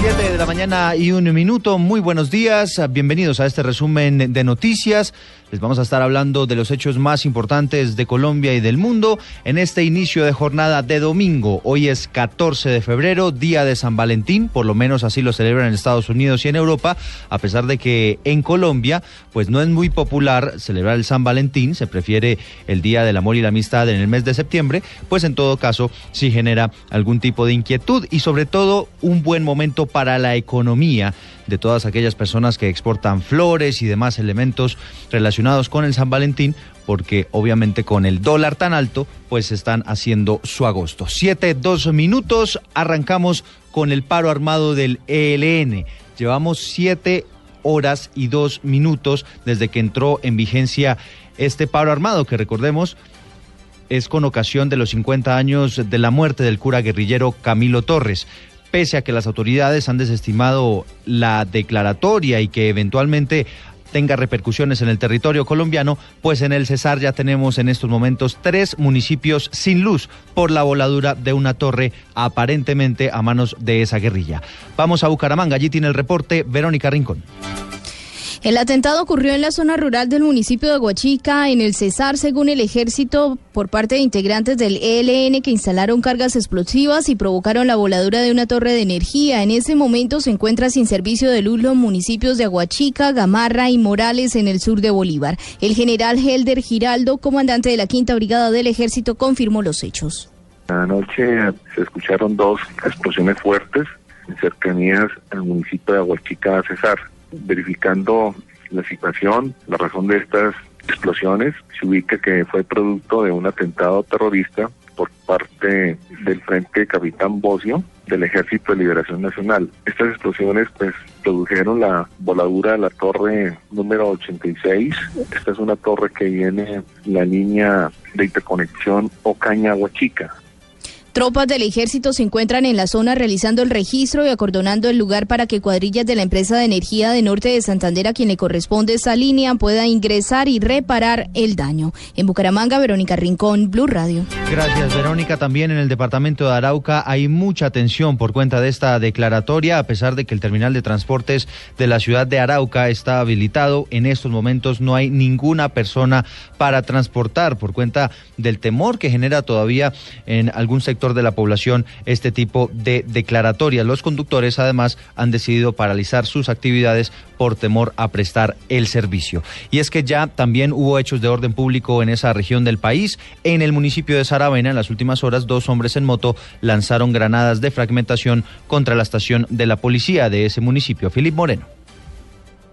7 de la mañana y un minuto. Muy buenos días. Bienvenidos a este resumen de noticias. Les vamos a estar hablando de los hechos más importantes de Colombia y del mundo en este inicio de jornada de domingo. Hoy es 14 de febrero, día de San Valentín, por lo menos así lo celebran en Estados Unidos y en Europa, a pesar de que en Colombia pues no es muy popular celebrar el San Valentín, se prefiere el Día del Amor y la Amistad en el mes de septiembre, pues en todo caso sí genera algún tipo de inquietud y sobre todo un buen momento para la economía de todas aquellas personas que exportan flores y demás elementos relacionados con el San Valentín, porque obviamente con el dólar tan alto, pues están haciendo su agosto. Siete, dos minutos, arrancamos con el paro armado del ELN. Llevamos siete horas y dos minutos desde que entró en vigencia este paro armado, que recordemos es con ocasión de los 50 años de la muerte del cura guerrillero Camilo Torres pese a que las autoridades han desestimado la declaratoria y que eventualmente tenga repercusiones en el territorio colombiano, pues en el Cesar ya tenemos en estos momentos tres municipios sin luz por la voladura de una torre aparentemente a manos de esa guerrilla. Vamos a Bucaramanga, allí tiene el reporte Verónica Rincón. El atentado ocurrió en la zona rural del municipio de Huachica, en el Cesar, según el ejército, por parte de integrantes del ELN que instalaron cargas explosivas y provocaron la voladura de una torre de energía. En ese momento se encuentra sin servicio de luz los municipios de Aguachica, Gamarra y Morales en el sur de Bolívar. El general Helder Giraldo, comandante de la Quinta Brigada del Ejército, confirmó los hechos. Anoche se escucharon dos explosiones fuertes en cercanías al municipio de Aguachica, Cesar verificando la situación, la razón de estas explosiones, se ubica que fue producto de un atentado terrorista por parte del Frente Capitán Bocio del Ejército de Liberación Nacional. Estas explosiones pues produjeron la voladura de la torre número 86. Esta es una torre que viene la línea de interconexión Ocaña-Huachica. Tropas del ejército se encuentran en la zona realizando el registro y acordonando el lugar para que cuadrillas de la empresa de energía de Norte de Santander, a quien le corresponde esa línea, pueda ingresar y reparar el daño. En Bucaramanga, Verónica Rincón, Blue Radio. Gracias, Verónica. También en el departamento de Arauca hay mucha tensión por cuenta de esta declaratoria, a pesar de que el terminal de transportes de la ciudad de Arauca está habilitado. En estos momentos no hay ninguna persona para transportar por cuenta del temor que genera todavía en algún sector de la población este tipo de declaratorias. Los conductores además han decidido paralizar sus actividades por temor a prestar el servicio. Y es que ya también hubo hechos de orden público en esa región del país. En el municipio de Saravena, en las últimas horas, dos hombres en moto lanzaron granadas de fragmentación contra la estación de la policía de ese municipio. Filip Moreno.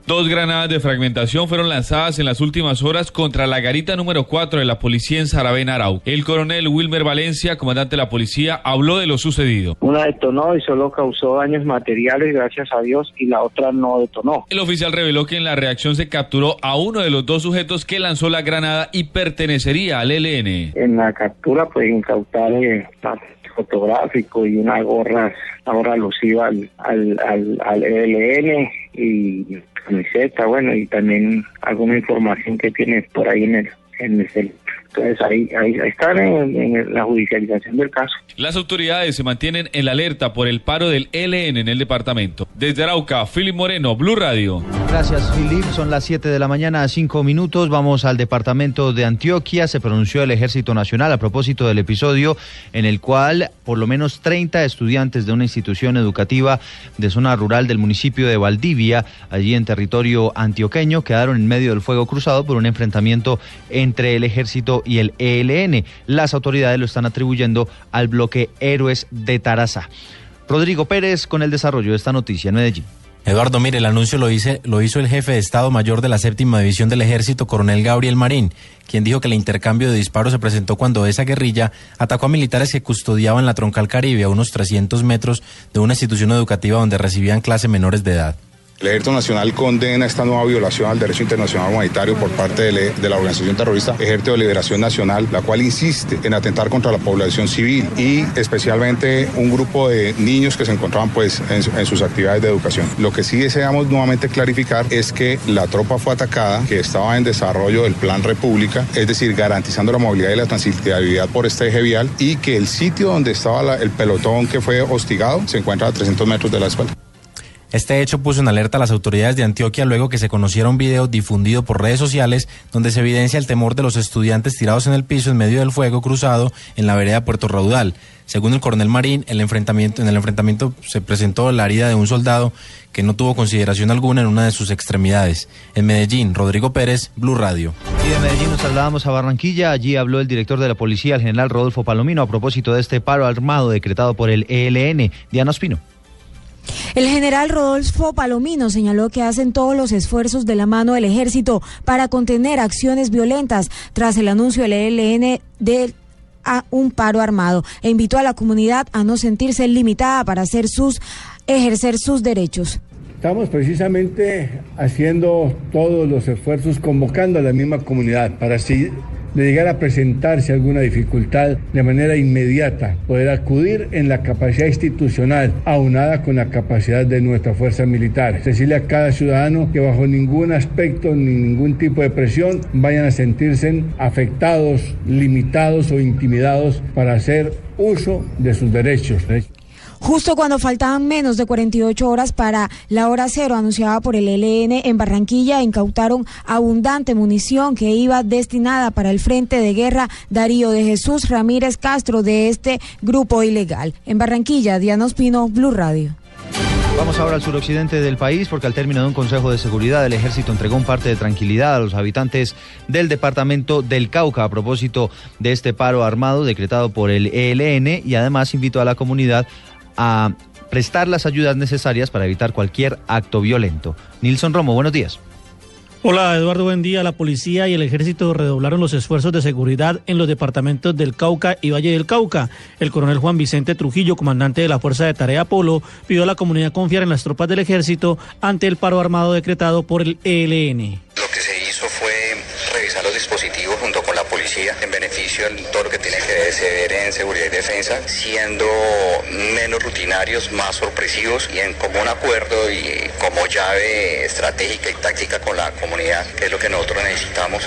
Dos granadas de fragmentación fueron lanzadas en las últimas horas contra la garita número 4 de la policía en Saravena, Arau. El coronel Wilmer Valencia, comandante de la policía, habló de lo sucedido. Una detonó y solo causó daños materiales, gracias a Dios, y la otra no detonó. El oficial reveló que en la reacción se capturó a uno de los dos sujetos que lanzó la granada y pertenecería al ELN. En la captura pueden incautar eh, fotográfico y una gorra ahora alusiva al, al, al, al ELN y camiseta, bueno, y también alguna información que tiene por ahí en el, en el entonces ahí, ahí, están en, la judicialización del caso. Las autoridades se mantienen en la alerta por el paro del LN en el departamento. Desde Arauca, Philip Moreno, Blue Radio. Gracias, Philip. Son las 7 de la mañana, a 5 minutos. Vamos al departamento de Antioquia. Se pronunció el Ejército Nacional a propósito del episodio en el cual por lo menos 30 estudiantes de una institución educativa de zona rural del municipio de Valdivia, allí en territorio antioqueño, quedaron en medio del fuego cruzado por un enfrentamiento entre el ejército y el ELN. Las autoridades lo están atribuyendo al bloque Héroes de Tarazá. Rodrigo Pérez con el desarrollo de esta noticia en Medellín. Eduardo, mire, el anuncio lo, hice, lo hizo el jefe de Estado Mayor de la Séptima División del Ejército, coronel Gabriel Marín, quien dijo que el intercambio de disparos se presentó cuando esa guerrilla atacó a militares que custodiaban la troncal Caribe a unos 300 metros de una institución educativa donde recibían clase menores de edad. El Ejército Nacional condena esta nueva violación al derecho internacional humanitario por parte de, la organización terrorista Ejército de Liberación Nacional, la cual insiste en atentar contra la población civil y especialmente un grupo de niños que se encontraban pues en, sus actividades de educación. Lo que sí deseamos nuevamente clarificar es que la tropa fue atacada, que estaba en desarrollo del Plan República, es decir, garantizando la movilidad y la transitabilidad por este eje vial y que el sitio donde estaba el pelotón que fue hostigado se encuentra a 300 metros de la espalda. Este hecho puso en alerta a las autoridades de Antioquia luego que se conociera un video difundido por redes sociales donde se evidencia el temor de los estudiantes tirados en el piso en medio del fuego cruzado en la vereda Puerto Raudal. Según el coronel Marín, el enfrentamiento, en el enfrentamiento se presentó la herida de un soldado que no tuvo consideración alguna en una de sus extremidades. En Medellín, Rodrigo Pérez, Blue Radio. Y de Medellín nos trasladábamos a Barranquilla. Allí habló el director de la policía, el general Rodolfo Palomino, a propósito de este paro armado decretado por el ELN. Diana Espino. El general Rodolfo Palomino señaló que hacen todos los esfuerzos de la mano del ejército para contener acciones violentas tras el anuncio del ELN de un paro armado e invitó a la comunidad a no sentirse limitada para hacer sus ejercer sus derechos. Estamos precisamente haciendo todos los esfuerzos convocando a la misma comunidad para así de llegar a presentarse alguna dificultad de manera inmediata, poder acudir en la capacidad institucional aunada con la capacidad de nuestra fuerza militar. Decirle a cada ciudadano que bajo ningún aspecto ni ningún tipo de presión vayan a sentirse afectados, limitados o intimidados para hacer uso de sus derechos. Justo cuando faltaban menos de 48 horas para la hora cero anunciada por el ELN en Barranquilla, incautaron abundante munición que iba destinada para el Frente de Guerra Darío de Jesús Ramírez Castro de este grupo ilegal. En Barranquilla, Diana Ospino, Blue Radio. Vamos ahora al suroccidente del país porque al término de un consejo de seguridad el ejército entregó un parte de tranquilidad a los habitantes del departamento del Cauca a propósito de este paro armado decretado por el ELN y además invitó a la comunidad a prestar las ayudas necesarias para evitar cualquier acto violento. Nilson Romo, buenos días. Hola Eduardo, buen día. La policía y el ejército redoblaron los esfuerzos de seguridad en los departamentos del Cauca y Valle del Cauca. El coronel Juan Vicente Trujillo, comandante de la Fuerza de Tarea Polo, pidió a la comunidad confiar en las tropas del ejército ante el paro armado decretado por el ELN. Lo que se hizo fue revisar los dispositivos junto con la en beneficio de todo lo que tiene que ver en seguridad y defensa, siendo menos rutinarios, más sorpresivos y en común acuerdo y como llave estratégica y táctica con la comunidad, que es lo que nosotros necesitamos.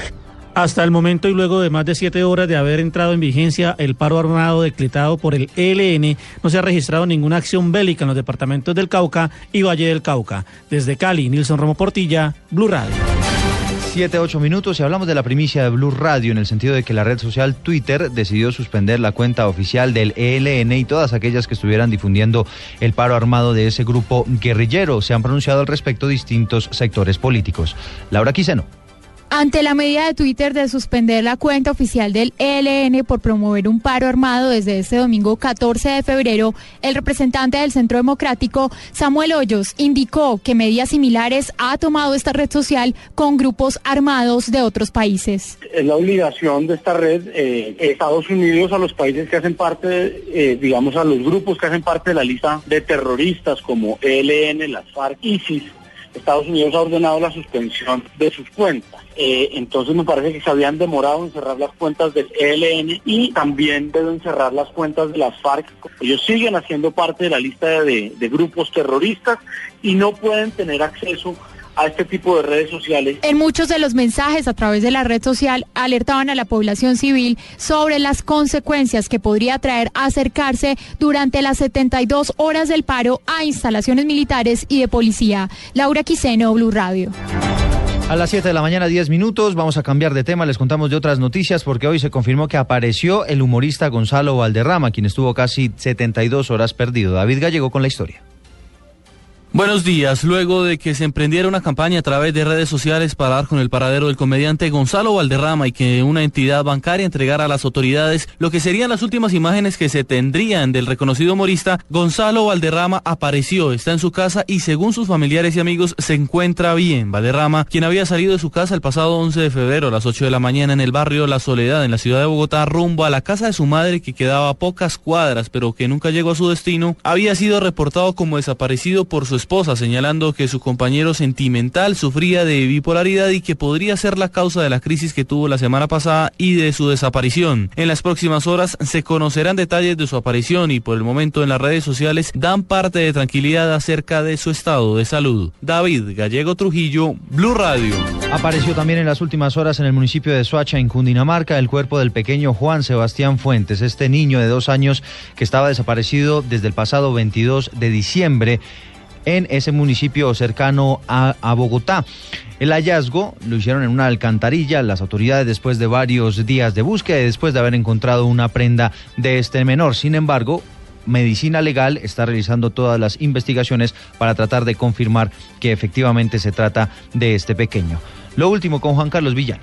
Hasta el momento y luego de más de siete horas de haber entrado en vigencia el paro armado decretado por el ELN, no se ha registrado ninguna acción bélica en los departamentos del Cauca y Valle del Cauca. Desde Cali, Nilson Romo Portilla, Blue Radio. Siete, ocho minutos y hablamos de la primicia de Blue Radio en el sentido de que la red social Twitter decidió suspender la cuenta oficial del ELN y todas aquellas que estuvieran difundiendo el paro armado de ese grupo guerrillero. Se han pronunciado al respecto distintos sectores políticos. Laura Quiseno. Ante la medida de Twitter de suspender la cuenta oficial del ELN por promover un paro armado desde este domingo 14 de febrero, el representante del Centro Democrático, Samuel Hoyos, indicó que medidas similares ha tomado esta red social con grupos armados de otros países. Es la obligación de esta red, eh, Estados Unidos, a los países que hacen parte, eh, digamos, a los grupos que hacen parte de la lista de terroristas como ELN, las FARC, ISIS, Estados Unidos ha ordenado la suspensión de sus cuentas. Eh, entonces me parece que se habían demorado en cerrar las cuentas del ELN y también deben cerrar las cuentas de las FARC. Ellos siguen haciendo parte de la lista de, de grupos terroristas y no pueden tener acceso a este tipo de redes sociales. En muchos de los mensajes a través de la red social alertaban a la población civil sobre las consecuencias que podría traer acercarse durante las 72 horas del paro a instalaciones militares y de policía. Laura Quiseno, Blue Radio. A las 7 de la mañana, 10 minutos, vamos a cambiar de tema, les contamos de otras noticias porque hoy se confirmó que apareció el humorista Gonzalo Valderrama, quien estuvo casi 72 horas perdido. David Gallego con la historia. Buenos días. Luego de que se emprendiera una campaña a través de redes sociales para dar con el paradero del comediante Gonzalo Valderrama y que una entidad bancaria entregara a las autoridades lo que serían las últimas imágenes que se tendrían del reconocido humorista, Gonzalo Valderrama apareció, está en su casa y según sus familiares y amigos se encuentra bien. Valderrama, quien había salido de su casa el pasado 11 de febrero a las 8 de la mañana en el barrio La Soledad en la ciudad de Bogotá rumbo a la casa de su madre que quedaba a pocas cuadras pero que nunca llegó a su destino, había sido reportado como desaparecido por su esposa, señalando que su compañero sentimental sufría de bipolaridad y que podría ser la causa de la crisis que tuvo la semana pasada y de su desaparición. En las próximas horas se conocerán detalles de su aparición y por el momento en las redes sociales dan parte de tranquilidad acerca de su estado de salud. David Gallego Trujillo, Blue Radio. Apareció también en las últimas horas en el municipio de Soacha, en Cundinamarca, el cuerpo del pequeño Juan Sebastián Fuentes, este niño de dos años que estaba desaparecido desde el pasado 22 de diciembre en ese municipio cercano a, Bogotá. El hallazgo lo hicieron en una alcantarilla las autoridades después de varios días de búsqueda y después de haber encontrado una prenda de este menor. Sin embargo, Medicina Legal está realizando todas las investigaciones para tratar de confirmar que efectivamente se trata de este pequeño. Lo último con Juan Carlos Villán.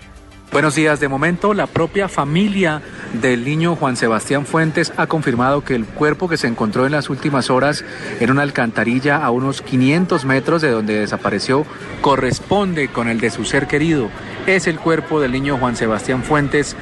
Buenos días. De momento, la propia familia del niño Juan Sebastián Fuentes ha confirmado que el cuerpo que se encontró en las últimas horas en una alcantarilla a unos 500 metros de donde desapareció corresponde con el de su ser querido. Es el cuerpo del niño Juan Sebastián Fuentes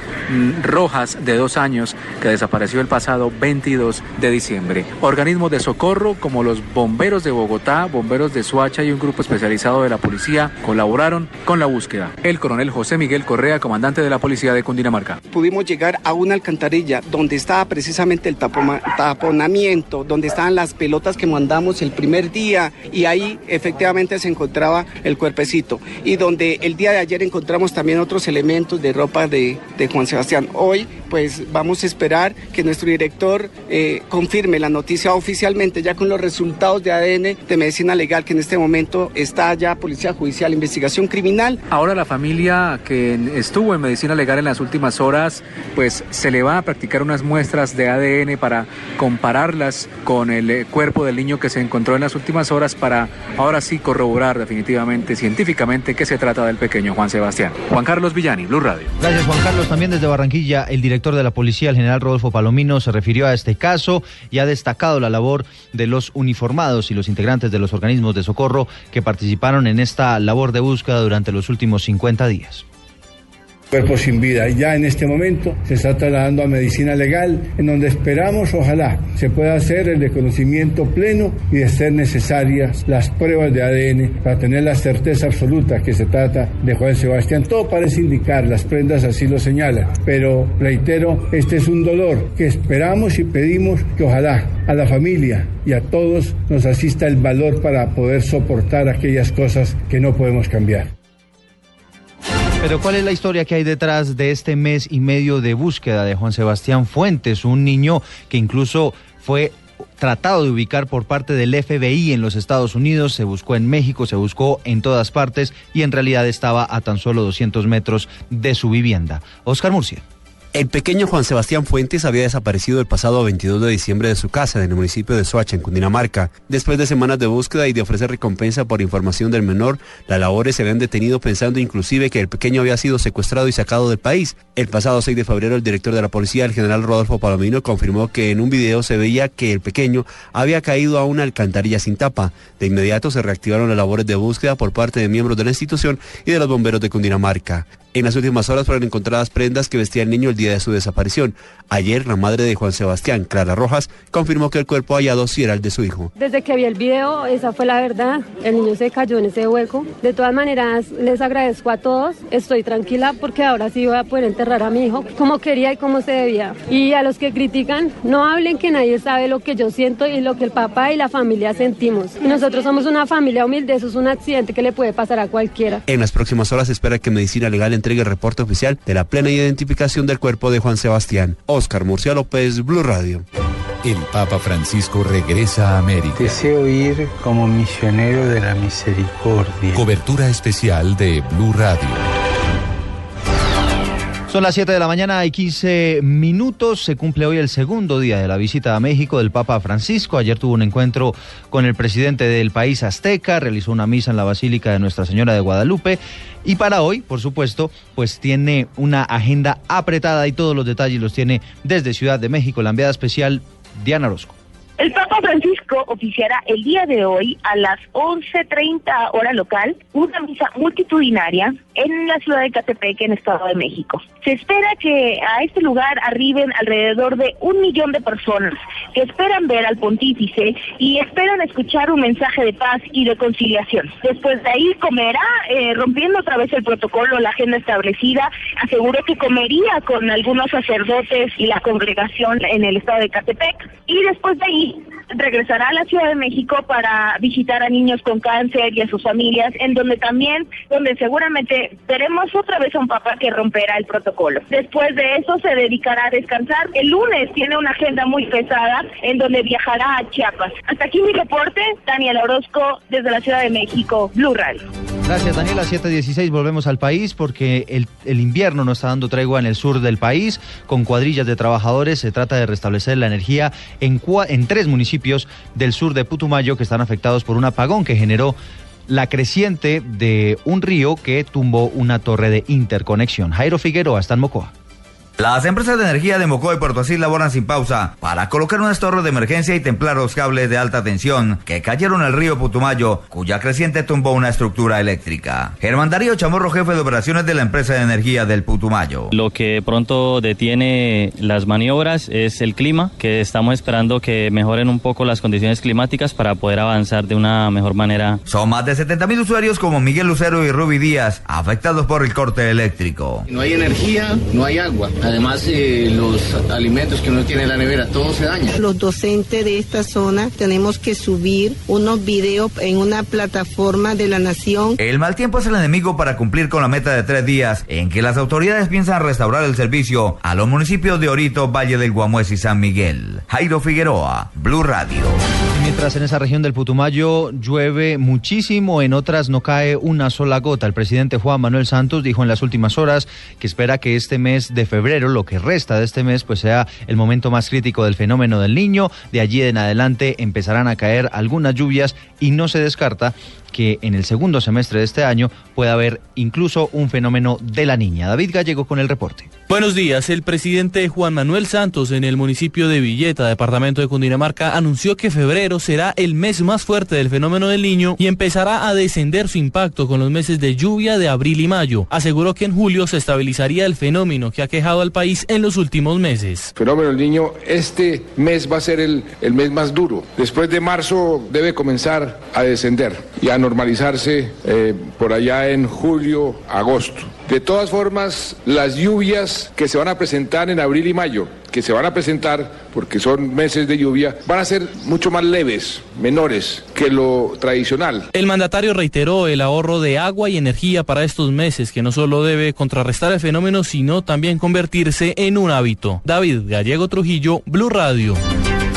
Rojas, de dos años, que desapareció el pasado 22 de diciembre. Organismos de socorro como los bomberos de Bogotá, bomberos de Suacha y un grupo especializado de la policía colaboraron con la búsqueda. El coronel José Miguel Correa, comandante de la policía de Cundinamarca. Pudimos llegar a una alcantarilla donde estaba precisamente el taponamiento, donde estaban las pelotas que mandamos el primer día y ahí efectivamente se encontraba el cuerpecito y donde el día de ayer encontramos también otros elementos de ropa de, de Juan Sebastián. Hoy pues vamos a esperar que nuestro director eh, confirme la noticia oficialmente ya con los resultados de ADN de medicina legal que en este momento está ya Policía Judicial, Investigación Criminal. Ahora la familia que estuvo en medicina legal en las últimas horas, pues se le va a practicar unas muestras de ADN para compararlas con el eh, cuerpo del niño que se encontró en las últimas horas para ahora sí corroborar definitivamente, científicamente, que se trata del pequeño Juan Sebastián. Juan Carlos Villani, Blue Radio. Gracias Juan Carlos. También desde Barranquilla, el director de la policía, el general Rodolfo Palomino, se refirió a este caso y ha destacado la labor de los uniformados y los integrantes de los organismos de socorro que participaron en esta labor de búsqueda durante los últimos 50 días cuerpo sin vida. Ya en este momento se está trasladando a medicina legal, en donde esperamos, ojalá, se pueda hacer el reconocimiento pleno y de ser necesarias las pruebas de ADN para tener la certeza absoluta que se trata de Juan Sebastián. Todo parece indicar, las prendas así lo señalan, pero reitero, este es un dolor que esperamos y pedimos que ojalá a la familia y a todos nos asista el valor para poder soportar aquellas cosas que no podemos cambiar. Pero ¿cuál es la historia que hay detrás de este mes y medio de búsqueda de Juan Sebastián Fuentes, un niño que incluso fue tratado de ubicar por parte del FBI en los Estados Unidos, se buscó en México, se buscó en todas partes y en realidad estaba a tan solo 200 metros de su vivienda? Oscar Murcia. El pequeño Juan Sebastián Fuentes había desaparecido el pasado 22 de diciembre de su casa en el municipio de Soacha, en Cundinamarca. Después de semanas de búsqueda y de ofrecer recompensa por información del menor, las labores se habían detenido pensando inclusive que el pequeño había sido secuestrado y sacado del país. El pasado 6 de febrero, el director de la policía, el general Rodolfo Palomino, confirmó que en un video se veía que el pequeño había caído a una alcantarilla sin tapa. De inmediato se reactivaron las labores de búsqueda por parte de miembros de la institución y de los bomberos de Cundinamarca. En las últimas horas fueron encontradas prendas que vestía el niño el día de su desaparición. Ayer, la madre de Juan Sebastián, Clara Rojas, confirmó que el cuerpo hallado sí era el de su hijo. Desde que vi el video, esa fue la verdad. El niño se cayó en ese hueco. De todas maneras, les agradezco a todos. Estoy tranquila porque ahora sí voy a poder enterrar a mi hijo como quería y como se debía. Y a los que critican, no hablen que nadie sabe lo que yo siento y lo que el papá y la familia sentimos. Y nosotros somos una familia humilde, eso es un accidente que le puede pasar a cualquiera. En las próximas horas se espera que Medicina Legal entregue el reporte oficial de la plena identificación del cuerpo de Juan Sebastián. Oscar Murcia López, Blue Radio. El Papa Francisco regresa a América. Deseo ir como misionero de la misericordia. Cobertura especial de Blue Radio. Son las 7 de la mañana y 15 minutos. Se cumple hoy el segundo día de la visita a México del Papa Francisco. Ayer tuvo un encuentro con el presidente del país azteca, realizó una misa en la Basílica de Nuestra Señora de Guadalupe. Y para hoy, por supuesto, pues tiene una agenda apretada y todos los detalles los tiene desde Ciudad de México la enviada especial Diana Orozco. Papa Francisco oficiará el día de hoy a las 11.30 hora local una misa multitudinaria en la ciudad de Catepec, en Estado de México. Se espera que a este lugar arriben alrededor de un millón de personas que esperan ver al pontífice y esperan escuchar un mensaje de paz y de conciliación. Después de ahí comerá, eh, rompiendo otra vez el protocolo, la agenda establecida, aseguró que comería con algunos sacerdotes y la congregación en el estado de Catepec y después de ahí regresará a la Ciudad de México para visitar a niños con cáncer y a sus familias, en donde también, donde seguramente veremos otra vez a un papá que romperá el protocolo. Después de eso se dedicará a descansar. El lunes tiene una agenda muy pesada en donde viajará a Chiapas. Hasta aquí mi reporte, Daniel Orozco desde la Ciudad de México, Blue Radio. Gracias Daniela, 716 volvemos al país porque el, invierno no está dando tregua en el sur del país. Con cuadrillas de trabajadores se trata de restablecer la energía en, en tres municipios del sur de Putumayo que están afectados por un apagón que generó la creciente de un río que tumbó una torre de interconexión. Jairo Figueroa está en Mocoa. Las empresas de energía de Mocoa y Puerto Asís laboran sin pausa para colocar unas torres de emergencia y templar los cables de alta tensión que cayeron al río Putumayo, cuya creciente tumbó una estructura eléctrica. Germán Darío Chamorro, jefe de operaciones de la empresa de energía del Putumayo. Lo que pronto detiene las maniobras es el clima, que estamos esperando que mejoren un poco las condiciones climáticas para poder avanzar de una mejor manera. Son más de 70 mil usuarios como Miguel Lucero y Ruby Díaz afectados por el corte eléctrico. No hay energía, no hay agua. Además, eh, los alimentos que uno tiene en la nevera, todo se daña. Los docentes de esta zona tenemos que subir unos videos en una plataforma de la nación. El mal tiempo es el enemigo para cumplir con la meta de tres días en que las autoridades piensan restaurar el servicio a los municipios de Orito, Valle del Guamués y San Miguel. Jairo Figueroa, Blue Radio. Mientras en esa región del Putumayo llueve muchísimo, en otras no cae una sola gota. El presidente Juan Manuel Santos dijo en las últimas horas que espera que este mes de febrero, lo que resta de este mes, pues sea el momento más crítico del fenómeno del niño. De allí en adelante empezarán a caer algunas lluvias y no se descarta que en el segundo semestre de este año pueda haber incluso un fenómeno de la niña. David Gallego con el reporte. Buenos días. El presidente Juan Manuel Santos en el municipio de Villeta, departamento de Cundinamarca, anunció que febrero será el mes más fuerte del fenómeno del niño y empezará a descender su impacto con los meses de lluvia de abril y mayo. Aseguró que en julio se estabilizaría el fenómeno que ha quejado al país en los últimos meses. Fenómeno del niño, este mes va a ser el, el mes más duro. Después de marzo debe comenzar a descender y a normalizarse eh, por allá en julio, agosto. De todas formas, las lluvias que se van a presentar en abril y mayo, que se van a presentar porque son meses de lluvia, van a ser mucho más leves, menores que lo tradicional. El mandatario reiteró el ahorro de agua y energía para estos meses, que no solo debe contrarrestar el fenómeno, sino también convertirse en un hábito. David Gallego Trujillo, Blue Radio.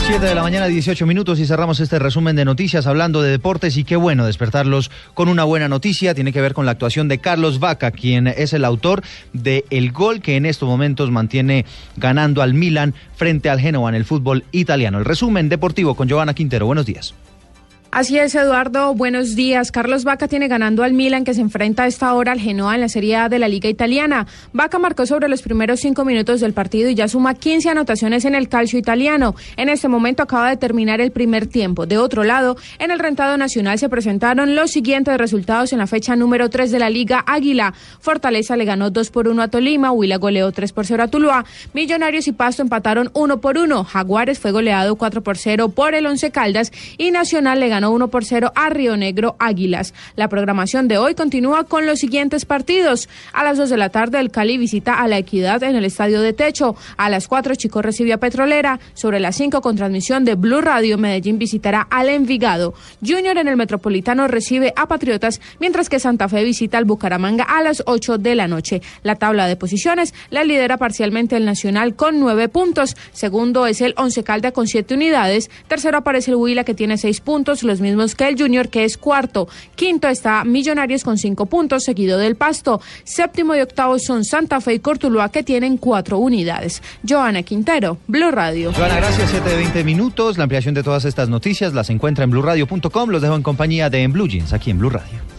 7 de la mañana, 18 minutos y cerramos este resumen de noticias hablando de deportes y qué bueno despertarlos con una buena noticia. Tiene que ver con la actuación de Carlos Vaca, quien es el autor del el gol que en estos momentos mantiene ganando al Milan frente al Genoa en el fútbol italiano. El resumen deportivo con Giovanna Quintero. Buenos días. Así es, Eduardo. Buenos días. Carlos Vaca tiene ganando al Milan, que se enfrenta a esta hora al Genoa en la Serie A de la Liga Italiana. Vaca marcó sobre los primeros cinco minutos del partido y ya suma 15 anotaciones en el calcio italiano. En este momento acaba de terminar el primer tiempo. De otro lado, en el rentado nacional se presentaron los siguientes resultados en la fecha número 3 de la Liga Águila. Fortaleza le ganó 2 por 1 a Tolima, Huila goleó 3 por 0 a Tuluá, Millonarios y Pasto empataron 1 por 1, Jaguares fue goleado 4 por 0 por el Once Caldas y Nacional le ganó 1 por 0 a Río Negro Águilas. La programación de hoy continúa con los siguientes partidos. A las 2 de la tarde, el Cali visita a la Equidad en el Estadio de Techo. A las 4, Chico recibe a Petrolera. Sobre las 5, con transmisión de Blue Radio, Medellín visitará al Envigado. Junior en el Metropolitano recibe a Patriotas, mientras que Santa Fe visita al Bucaramanga a las 8 de la noche. La tabla de posiciones la lidera parcialmente el Nacional con 9 puntos. Segundo es el Once Calda con 7 unidades. Tercero aparece el Huila que tiene 6 puntos. Los mismos que el Junior, que es cuarto. Quinto está Millonarios con cinco puntos, seguido del Pasto. Séptimo y octavo son Santa Fe y Cortuluá, que tienen cuatro unidades. Joana Quintero, Blue Radio. Joana, gracias. 7 de 20 minutos. La ampliación de todas estas noticias las encuentra en blueradio.com. Los dejo en compañía de En Blue Jeans, aquí en Blue Radio.